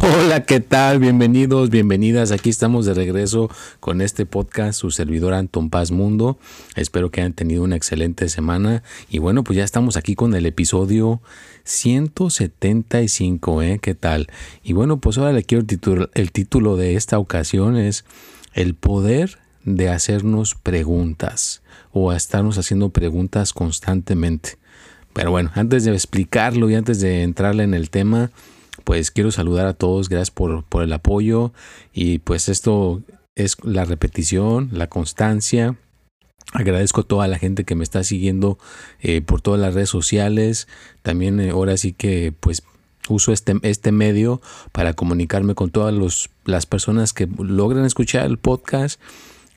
Hola, ¿qué tal? Bienvenidos, bienvenidas. Aquí estamos de regreso con este podcast, su servidor Anton Paz Mundo. Espero que hayan tenido una excelente semana. Y bueno, pues ya estamos aquí con el episodio 175, ¿eh? ¿Qué tal? Y bueno, pues ahora le quiero titular, el título de esta ocasión es El poder de hacernos preguntas o a estarnos haciendo preguntas constantemente. Pero bueno, antes de explicarlo y antes de entrarle en el tema, pues quiero saludar a todos, gracias por, el apoyo y pues esto es la repetición, la constancia. Agradezco a toda la gente que me está siguiendo eh, por todas las redes sociales. También eh, ahora sí que pues uso este, este medio para comunicarme con todas los, las personas que logran escuchar el podcast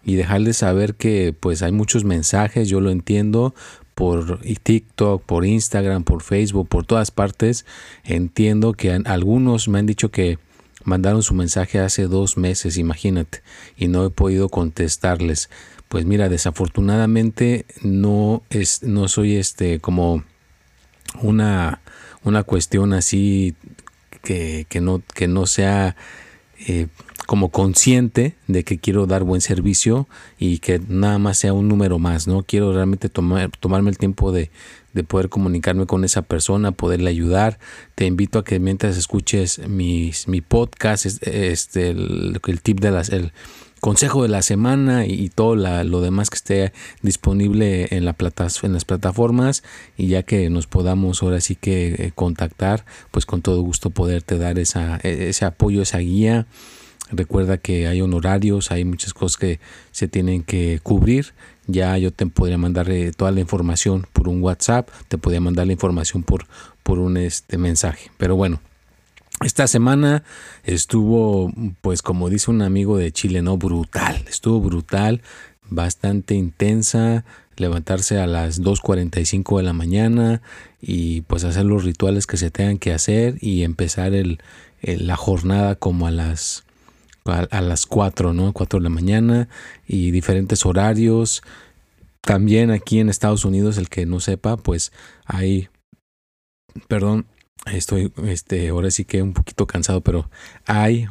y dejarles saber que pues hay muchos mensajes, yo lo entiendo, por TikTok, por Instagram, por Facebook, por todas partes. Entiendo que algunos me han dicho que mandaron su mensaje hace dos meses, imagínate, y no he podido contestarles. Pues mira, desafortunadamente no es, no soy este como una, una cuestión así que, que, no, que no sea eh, como consciente de que quiero dar buen servicio y que nada más sea un número más, ¿no? Quiero realmente tomar, tomarme el tiempo de, poder comunicarme con esa persona, poderle ayudar. Te invito a que mientras escuches mis, mi podcast, este, el, tip de las, el consejo de la semana y, todo lo demás que esté disponible en, la en las plataformas y ya que nos podamos ahora sí que eh, contactar, pues con todo gusto poderte dar esa, e, ese apoyo, esa guía Recuerda que hay honorarios, hay muchas cosas que se tienen que cubrir. Ya yo te podría mandar toda la información por un WhatsApp, te podría mandar la información por, por un este, mensaje. Pero bueno, esta semana estuvo, pues como dice un amigo de Chile, no brutal, estuvo brutal, bastante intensa, levantarse a las 2.45 de la mañana y pues hacer los rituales que se tengan que hacer y empezar el, la jornada como a las a, las 4, ¿no? 4 de la mañana y diferentes horarios. También aquí en Estados Unidos, el que no sepa, pues hay, perdón, estoy, este, ahora sí que un poquito cansado, pero hay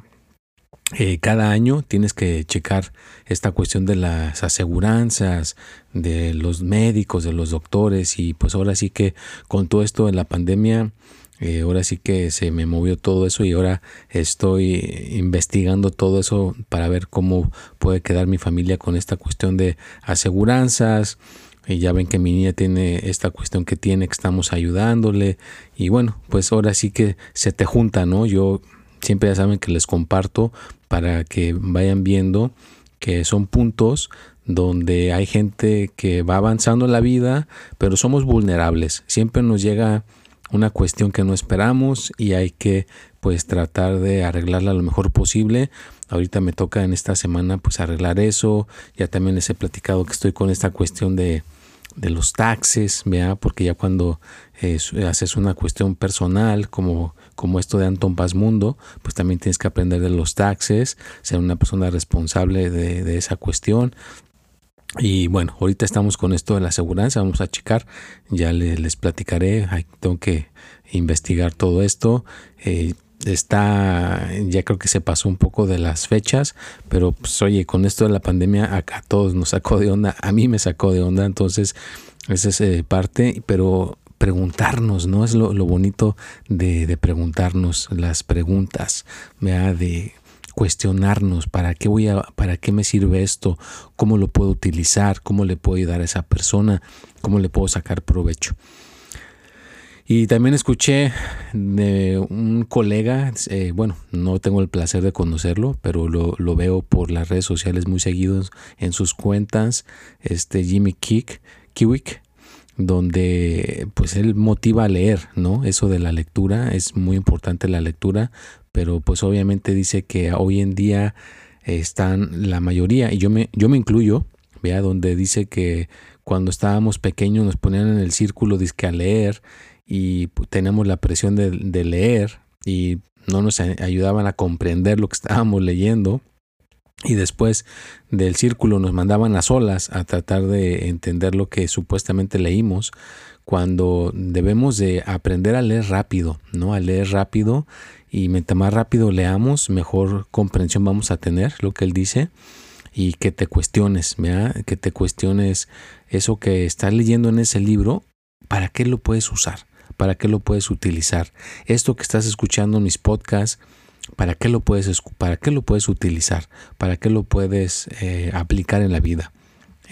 eh, cada año tienes que checar esta cuestión de las aseguranzas, de los médicos, de los doctores y pues ahora sí que con todo esto de la pandemia eh, ahora sí que se me movió todo eso y ahora estoy investigando todo eso para ver cómo puede quedar mi familia con esta cuestión de aseguranzas. Y ya ven que mi niña tiene esta cuestión que tiene, que estamos ayudándole. Y bueno, pues ahora sí que se te junta, ¿no? Yo siempre ya saben que les comparto para que vayan viendo que son puntos donde hay gente que va avanzando en la vida, pero somos vulnerables. Siempre nos llega una cuestión que no esperamos y hay que pues tratar de arreglarla lo mejor posible. Ahorita me toca en esta semana pues arreglar eso. Ya también les he platicado que estoy con esta cuestión de, de los taxes, ¿vea? porque ya cuando eh, haces una cuestión personal como, como esto de Anton Paz Mundo, pues también tienes que aprender de los taxes, ser una persona responsable de esa cuestión. Y bueno, ahorita estamos con esto de la aseguranza, vamos a checar, ya les, platicaré, tengo que investigar todo esto. Eh, está, ya creo que se pasó un poco de las fechas, pero pues oye, con esto de la pandemia acá todos nos sacó de onda, a mí me sacó de onda, entonces Esa es eh, parte, pero preguntarnos, ¿no? Es lo, bonito de, preguntarnos las preguntas, de cuestionarnos para qué voy a, para qué me sirve esto, cómo lo puedo utilizar, cómo le puedo ayudar a esa persona, cómo le puedo sacar provecho. Y también escuché de un colega, eh, bueno, no tengo el placer de conocerlo, pero lo, lo, veo por las redes sociales muy seguidos en sus cuentas, este Jimmy Kick, Kiwick, donde pues él motiva a leer, ¿no? Eso de la lectura, es muy importante la lectura, pero pues obviamente dice que hoy en día están la mayoría, y yo me, yo me incluyo, vea, donde dice que cuando estábamos pequeños nos ponían en el círculo disque a leer y tenemos la presión de, leer y no nos ayudaban a comprender lo que estábamos leyendo. Y después del círculo nos mandaban a solas a tratar de entender lo que supuestamente leímos, cuando debemos de aprender a leer rápido, ¿no? A leer rápido y mientras más rápido leamos, mejor comprensión vamos a tener, lo que él dice, y que te cuestiones. Que te cuestiones eso que estás leyendo en ese libro, ¿para qué lo puedes usar? ¿Para qué lo puedes utilizar? Esto que estás escuchando en mis podcasts, ¿para qué lo puedes, para qué lo puedes utilizar? ¿Para qué lo puedes eh, aplicar en la vida?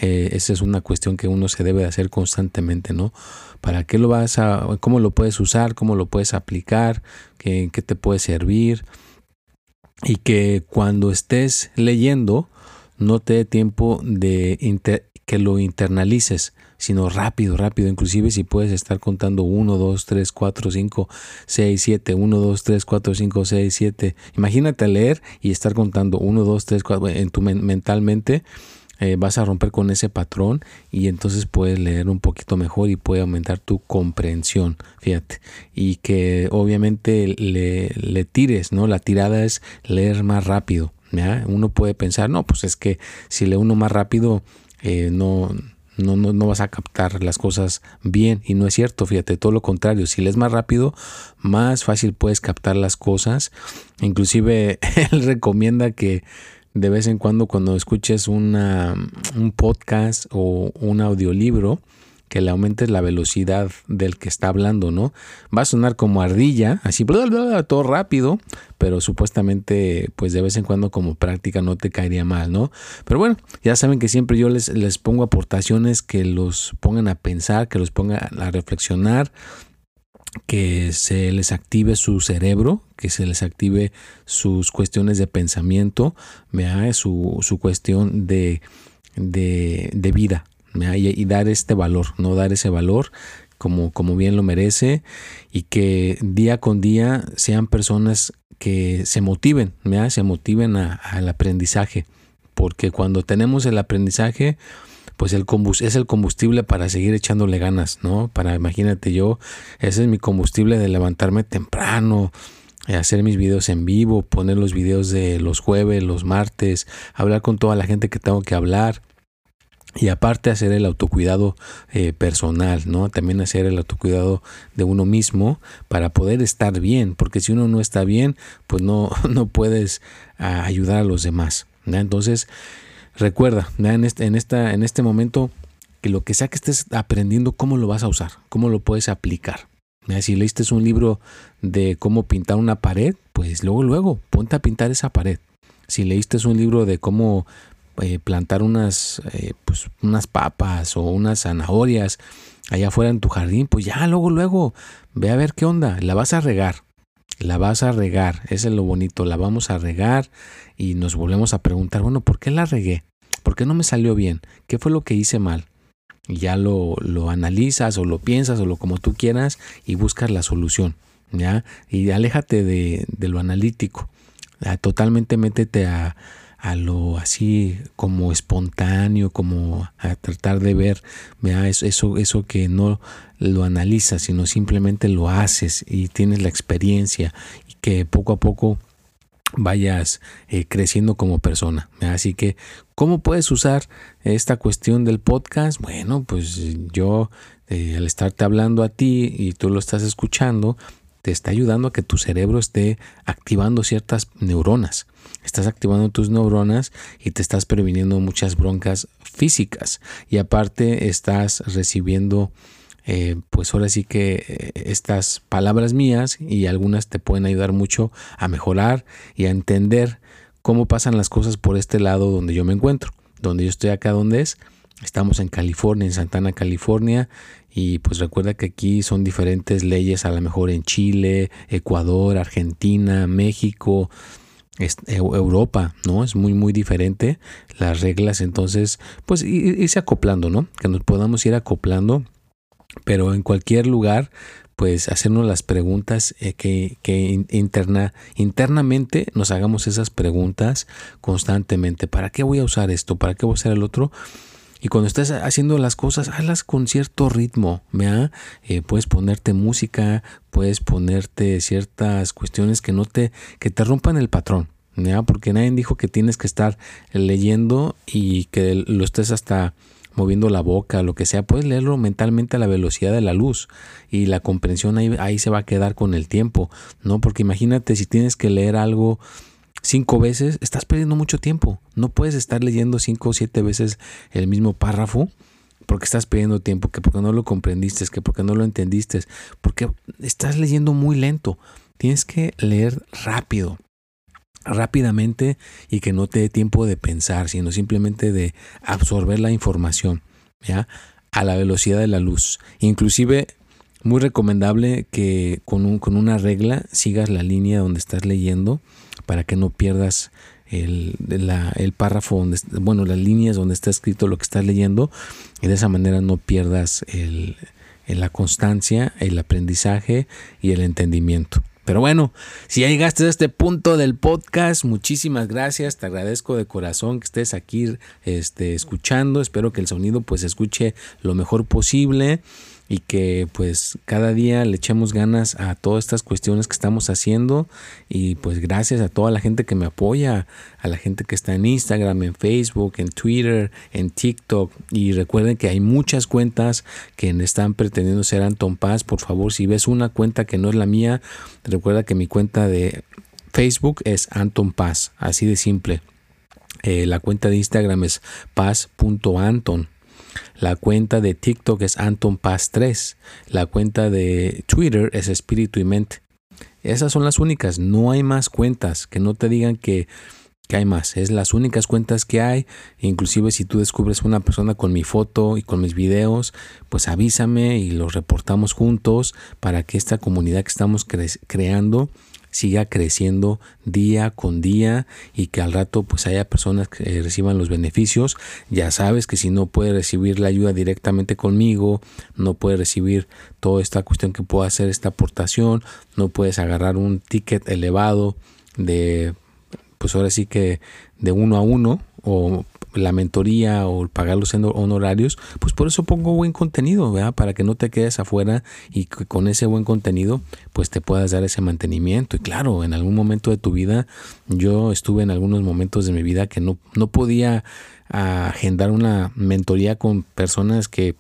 Eh, esa es una cuestión que uno se debe hacer constantemente, ¿no? ¿Para qué lo vas a, cómo lo puedes usar, cómo lo puedes aplicar, qué, qué te puede servir? Y que cuando estés leyendo, no te dé tiempo de que lo internalices, sino rápido, rápido. Inclusive si puedes estar contando 1, 2, 3, 4, 5, 6, 7, 1, 2, 3, 4, 5, 6, 7. Imagínate leer y estar contando 1, 2, 3, 4 en tu mentalmente. Eh, vas a romper con ese patrón y entonces puedes leer un poquito mejor y puede aumentar tu comprensión, fíjate. Y que obviamente le, tires, ¿no? La tirada es leer más rápido. Uno puede pensar, no, pues es que si lee uno más rápido, eh, no, no, no, vas a captar las cosas bien y no es cierto, fíjate, todo lo contrario, si lees más rápido, más fácil puedes captar las cosas. Inclusive él recomienda que de vez en cuando cuando escuches una, un podcast o un audiolibro, que le aumentes la velocidad del que está hablando, ¿no? Va a sonar como ardilla, así, todo rápido, pero supuestamente, pues de vez en cuando como práctica no te caería mal, ¿no? Pero bueno, ya saben que siempre yo les, les pongo aportaciones que los pongan a pensar, que los pongan a reflexionar, que se les active su cerebro, que se les active sus cuestiones de pensamiento, su, su cuestión de, de, de vida, y, dar este valor, no dar ese valor como, como bien lo merece y que día con día sean personas que se motiven, se motiven al aprendizaje, porque cuando tenemos el aprendizaje, pues el es el combustible para seguir echándole ganas, ¿no? Para, imagínate yo, ese es mi combustible de levantarme temprano, hacer mis videos en vivo, poner los videos de los jueves, los martes, hablar con toda la gente que tengo que hablar, y aparte hacer el autocuidado eh, personal, ¿no? También hacer el autocuidado de uno mismo para poder estar bien, porque si uno no está bien, pues no, no puedes ah, ayudar a los demás. Entonces, recuerda, En, este, en, esta, en este momento, que lo que sea que estés aprendiendo, cómo lo vas a usar, cómo lo puedes aplicar. Si leíste un libro de cómo pintar una pared, pues luego, luego, ponte a pintar esa pared. Si leíste un libro de cómo eh, plantar unas, eh, pues, unas papas o unas zanahorias allá afuera en tu jardín, pues ya luego, luego, ve a ver qué onda, la vas a regar, la vas a regar, ese es lo bonito, la vamos a regar y nos volvemos a preguntar, bueno, ¿por qué la regué? ¿Por qué no me salió bien? ¿Qué fue lo que hice mal? Y ya lo, lo analizas o lo piensas o lo como tú quieras y buscas la solución, ¿ya? Y aléjate de, de lo analítico, totalmente métete a, a lo así como espontáneo, como a tratar de ver eso, eso, eso que no lo analizas, sino simplemente lo haces y tienes la experiencia y que poco a poco vayas eh, creciendo como persona. Así que, ¿cómo puedes usar esta cuestión del podcast? Bueno, pues yo, eh, al estarte hablando a ti y tú lo estás escuchando, te está ayudando a que tu cerebro esté activando ciertas neuronas. Estás activando tus neuronas y te estás previniendo muchas broncas físicas. Y aparte estás recibiendo, eh, pues ahora sí que eh, estas palabras mías y algunas te pueden ayudar mucho a mejorar y a entender cómo pasan las cosas por este lado donde yo me encuentro. Donde yo estoy acá, donde es. Estamos en California, en Santana, California, y pues recuerda que aquí son diferentes leyes, a lo mejor en Chile, Ecuador, Argentina, México, Europa, ¿no? Es muy, muy diferente las reglas, entonces, pues irse acoplando, ¿no? Que nos podamos ir acoplando, pero en cualquier lugar, pues hacernos las preguntas eh, que, que interna, internamente nos hagamos esas preguntas constantemente. ¿Para qué voy a usar esto? ¿Para qué voy a usar el otro? Y cuando estés haciendo las cosas, hazlas con cierto ritmo, ¿vea? Eh, puedes ponerte música, puedes ponerte ciertas cuestiones que no te, que te rompan el patrón, ¿ya? Porque nadie dijo que tienes que estar leyendo y que lo estés hasta moviendo la boca, lo que sea, puedes leerlo mentalmente a la velocidad de la luz y la comprensión ahí, ahí se va a quedar con el tiempo, ¿no? Porque imagínate si tienes que leer algo cinco veces, estás perdiendo mucho tiempo. No puedes estar leyendo cinco o siete veces el mismo párrafo porque estás perdiendo tiempo, que porque no lo comprendiste, que porque no lo entendiste, porque estás leyendo muy lento. Tienes que leer rápido, rápidamente y que no te dé tiempo de pensar, sino simplemente de absorber la información, ¿ya? A la velocidad de la luz. Inclusive muy recomendable que con, un, con una regla sigas la línea donde estás leyendo para que no pierdas el, el, párrafo donde, bueno, las líneas donde está escrito lo que estás leyendo y de esa manera no pierdas el, la constancia, el aprendizaje y el entendimiento. Pero bueno, si llegaste a este punto del podcast, muchísimas gracias. Te agradezco de corazón que estés aquí este, escuchando. Espero que el sonido pues escuche lo mejor posible y que pues cada día le echemos ganas a todas estas cuestiones que estamos haciendo. Y pues gracias a toda la gente que me apoya, a la gente que está en Instagram, en Facebook, en Twitter, en TikTok. Y recuerden que hay muchas cuentas que están pretendiendo ser Anton Paz, por favor si ves una cuenta que no es la mía, recuerda que mi cuenta de Facebook es Anton Paz, así de simple. Eh, la cuenta de Instagram es paz.anton la cuenta de TikTok es Anton Paz 3. La cuenta de Twitter es Espíritu y Mente. Esas son las únicas. No hay más cuentas. Que no te digan que, que hay más. Es las únicas cuentas que hay. Inclusive si tú descubres una persona con mi foto y con mis videos, pues avísame y los reportamos juntos para que esta comunidad que estamos creando siga creciendo día con día y que al rato pues haya personas que reciban los beneficios. Ya sabes que si no puedes recibir la ayuda directamente conmigo, no puedes recibir toda esta cuestión que pueda hacer esta aportación, no puedes agarrar un ticket elevado de pues ahora sí que de uno a uno o la mentoría o pagar los honorarios, pues por eso pongo buen contenido, ¿verdad? Para que no te quedes afuera y que con ese buen contenido pues te puedas dar ese mantenimiento. Y claro, en algún momento de tu vida, yo estuve en algunos momentos de mi vida que no, no podía agendar una mentoría con personas que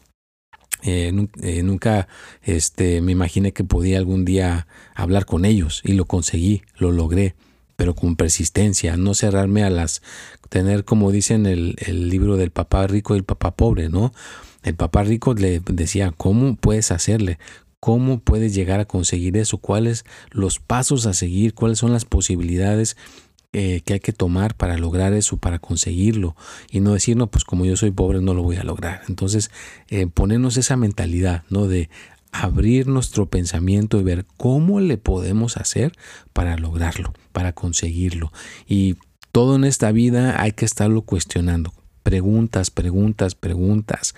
eh, eh, nunca este, me imaginé que podía algún día hablar con ellos y lo conseguí, lo logré pero con persistencia, no cerrarme a las, tener como dicen el, el libro del papá rico y el papá pobre, ¿no? El papá rico le decía, ¿cómo puedes hacerle? ¿Cómo puedes llegar a conseguir eso? ¿Cuáles los pasos a seguir? ¿Cuáles son las posibilidades eh, que hay que tomar para lograr eso, para conseguirlo? Y no decir, no, pues como yo soy pobre no lo voy a lograr. Entonces, eh, ponernos esa mentalidad, ¿no? De abrir nuestro pensamiento y ver cómo le podemos hacer para lograrlo, para conseguirlo. Y todo en esta vida hay que estarlo cuestionando. Preguntas, preguntas, preguntas.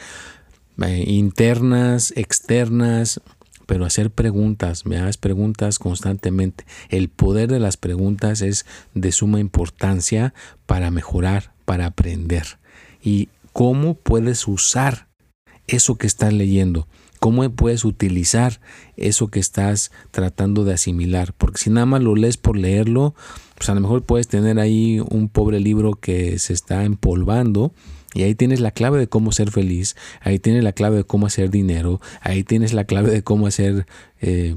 Eh, internas, externas, pero hacer preguntas, me hagas preguntas constantemente. El poder de las preguntas es de suma importancia para mejorar, para aprender. Y cómo puedes usar eso que estás leyendo cómo puedes utilizar eso que estás tratando de asimilar. Porque si nada más lo lees por leerlo, pues a lo mejor puedes tener ahí un pobre libro que se está empolvando. Y ahí tienes la clave de cómo ser feliz, ahí tienes la clave de cómo hacer dinero, ahí tienes la clave de cómo hacer, eh,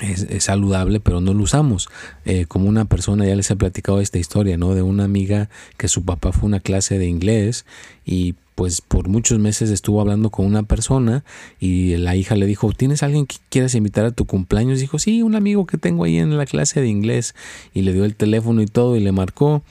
es, saludable, pero no lo usamos. Eh, como una persona, ya les he platicado esta historia, ¿no? De una amiga que su papá fue una clase de inglés y pues por muchos meses estuvo hablando con una persona y la hija le dijo, ¿tienes alguien que quieras invitar a tu cumpleaños? Dijo, sí, un amigo que tengo ahí en la clase de inglés y le dio el teléfono y todo y le marcó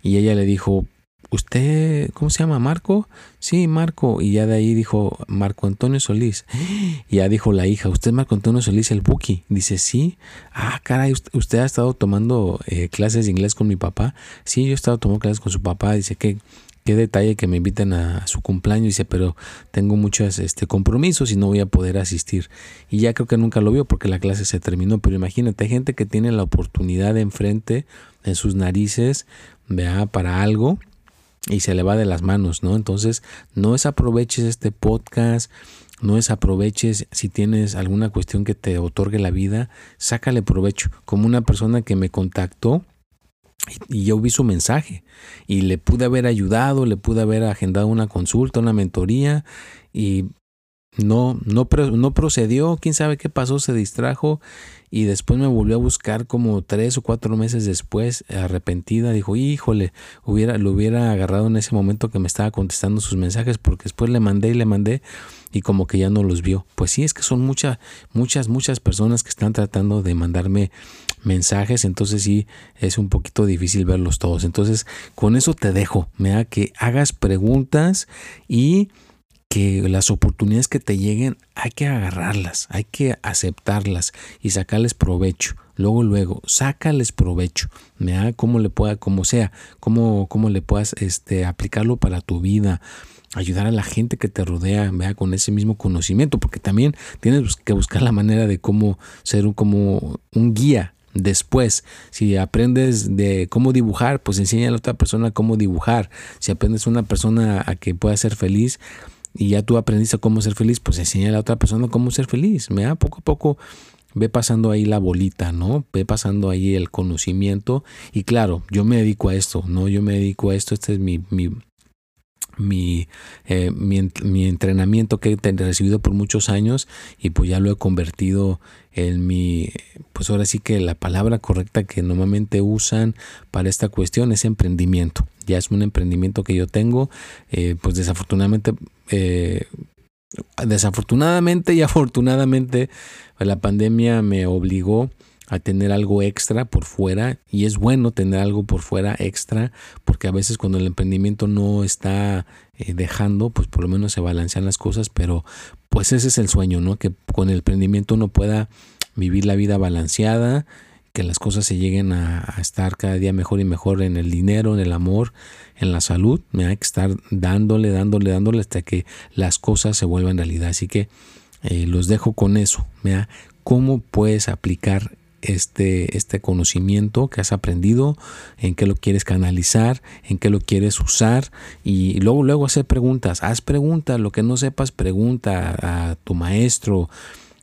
y ella le dijo, ¿usted cómo se llama? ¿Marco? Sí, Marco. Y ya de ahí dijo Marco Antonio Solís. Y ya dijo la hija, ¿usted es Marco Antonio Solís, el Buki? Dice, sí. Ah, caray, ¿usted ha estado tomando eh, clases de inglés con mi papá? Sí, yo he estado tomando clases con su papá. Dice, que qué detalle que me inviten a, su cumpleaños. Dice, pero tengo muchos este, compromisos y no voy a poder asistir. Y ya creo que nunca lo vio porque la clase se terminó. Pero imagínate, hay gente que tiene la oportunidad enfrente, en sus narices, vea, para algo y se le va de las manos, ¿no? Entonces, no desaproveches este podcast, no desaproveches si tienes alguna cuestión que te otorgue la vida, sácale provecho. Como una persona que me contactó y yo vi su mensaje y le pude haber ayudado, le pude haber agendado una consulta, una mentoría y no, no, no procedió, quién sabe qué pasó, se distrajo y después me volvió a buscar como tres o cuatro meses después, arrepentida, dijo, híjole, hubiera, lo hubiera agarrado en ese momento que me estaba contestando sus mensajes, porque después le mandé y le mandé y como que ya no los vio. Pues sí, es que son muchas, muchas, muchas personas que están tratando de mandarme mensajes, entonces sí, es un poquito difícil verlos todos. Entonces, con eso te dejo, me da que hagas preguntas y que las oportunidades que te lleguen hay que agarrarlas, hay que aceptarlas y sacarles provecho. Luego, luego, sácales provecho, da como le pueda, como sea, cómo, cómo le puedas este, aplicarlo para tu vida, ayudar a la gente que te rodea, vea con ese mismo conocimiento, porque también tienes que buscar la manera de cómo ser un, como un guía Después, si aprendes de cómo dibujar, pues enseña a la otra persona cómo dibujar. Si aprendes a una persona a que pueda ser feliz, y ya tú aprendiste cómo ser feliz, pues enseña a la otra persona cómo ser feliz. da Poco a poco ve pasando ahí la bolita, ¿no? Ve pasando ahí el conocimiento. Y claro, yo me dedico a esto, ¿no? Yo me dedico a esto, este es mi, mi, mi, eh, mi, entrenamiento que he recibido por muchos años y pues ya lo he convertido en mi, pues ahora sí que la palabra correcta que normalmente usan para esta cuestión es emprendimiento. Ya es un emprendimiento que yo tengo, eh, pues desafortunadamente, eh, desafortunadamente y afortunadamente la pandemia me obligó a tener algo extra por fuera y es bueno tener algo por fuera extra porque a veces cuando el emprendimiento no está eh, dejando pues por lo menos se balancean las cosas pero pues ese es el sueño no que con el emprendimiento uno pueda vivir la vida balanceada que las cosas se lleguen a, estar cada día mejor y mejor en el dinero, en el amor, en la salud. Me hay que estar dándole, dándole, dándole hasta que las cosas se vuelvan realidad. Así que eh, los dejo con eso. ¿cómo puedes aplicar este, este conocimiento que has aprendido, en qué lo quieres canalizar, en qué lo quieres usar y luego, luego hacer preguntas. Haz preguntas, lo que no sepas, pregunta a tu maestro,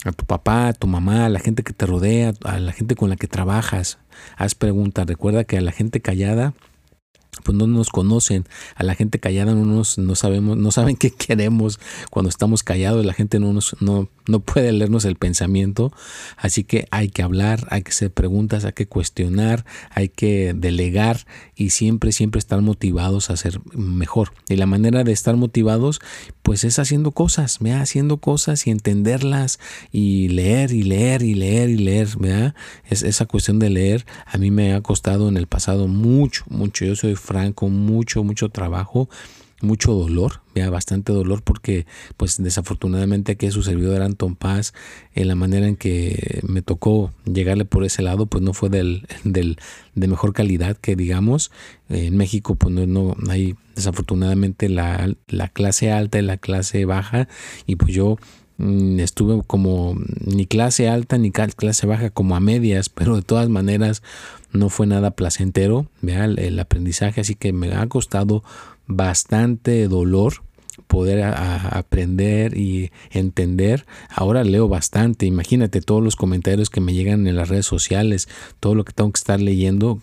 a tu papá, a tu mamá, a la gente que te rodea, a la gente con la que trabajas. Haz preguntas. Recuerda que a la gente callada pues no nos conocen, a la gente callada no nos no sabemos, no saben qué queremos cuando estamos callados, la gente no nos no, no puede leernos el pensamiento, así que hay que hablar, hay que hacer preguntas, hay que cuestionar, hay que delegar y siempre siempre estar motivados a ser mejor. Y la manera de estar motivados pues es haciendo cosas, ¿vea? haciendo cosas y entenderlas y leer y leer y leer y leer, ¿vea? Es esa cuestión de leer a mí me ha costado en el pasado mucho, mucho. Yo soy franco, mucho, mucho trabajo, mucho dolor, vea, bastante dolor porque pues desafortunadamente aquí su servidor Anton Paz, en la manera en que me tocó llegarle por ese lado pues no fue del, del de mejor calidad que digamos, en México pues no, no hay desafortunadamente la, la clase alta y la clase baja y pues yo estuve como ni clase alta ni clase baja como a medias, pero de todas maneras no fue nada placentero, vea el, aprendizaje, así que me ha costado bastante dolor poder aprender y entender. Ahora leo bastante, imagínate todos los comentarios que me llegan en las redes sociales, todo lo que tengo que estar leyendo,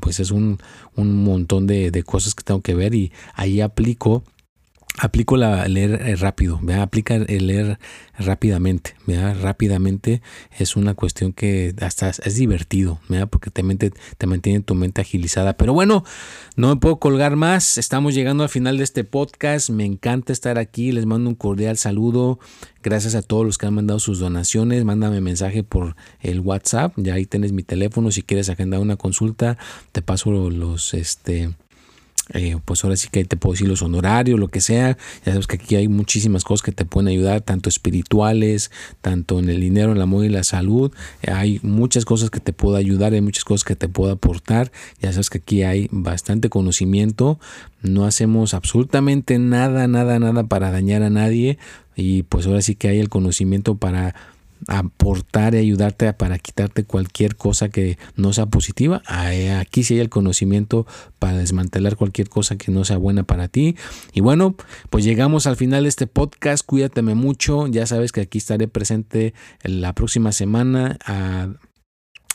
pues es un, un montón de, de cosas que tengo que ver y ahí aplico aplico la leer eh, rápido, ¿verdad? aplica el leer rápidamente, ¿verdad? rápidamente es una cuestión que hasta es divertido, porque te, te mantiene tu mente agilizada. Pero bueno, no me puedo colgar más, estamos llegando al final de este podcast, me encanta estar aquí, les mando un cordial saludo, gracias a todos los que han mandado sus donaciones, mándame mensaje por el WhatsApp, ya ahí tienes mi teléfono, si quieres agendar una consulta, te paso los, este, eh, pues ahora sí que te puedo decir los honorarios, lo que sea. Ya sabes que aquí hay muchísimas cosas que te pueden ayudar, tanto espirituales, tanto en el dinero, en el amor y la salud. hay muchas cosas que te puedo ayudar, hay muchas cosas que te puedo aportar. Ya sabes que aquí hay bastante conocimiento. No hacemos absolutamente nada, nada, nada para dañar a nadie. Y pues ahora sí que hay el conocimiento para aportar y ayudarte para quitarte cualquier cosa que no sea positiva. Aquí sí hay el conocimiento para desmantelar cualquier cosa que no sea buena para ti. Y bueno, pues llegamos al final de este podcast. Cuídateme mucho. Ya sabes que aquí estaré presente la próxima semana a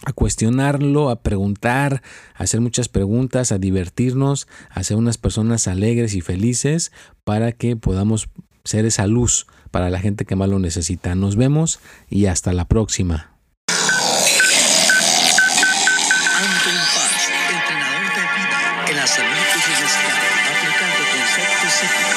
a cuestionarlo, a preguntar, a hacer muchas preguntas, a divertirnos, a ser unas personas alegres y felices para que podamos ser esa luz para la gente que más lo necesita. Nos vemos y hasta la próxima. Entrenador de vida en la salud y bienestar, aplicando conceptos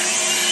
Bye.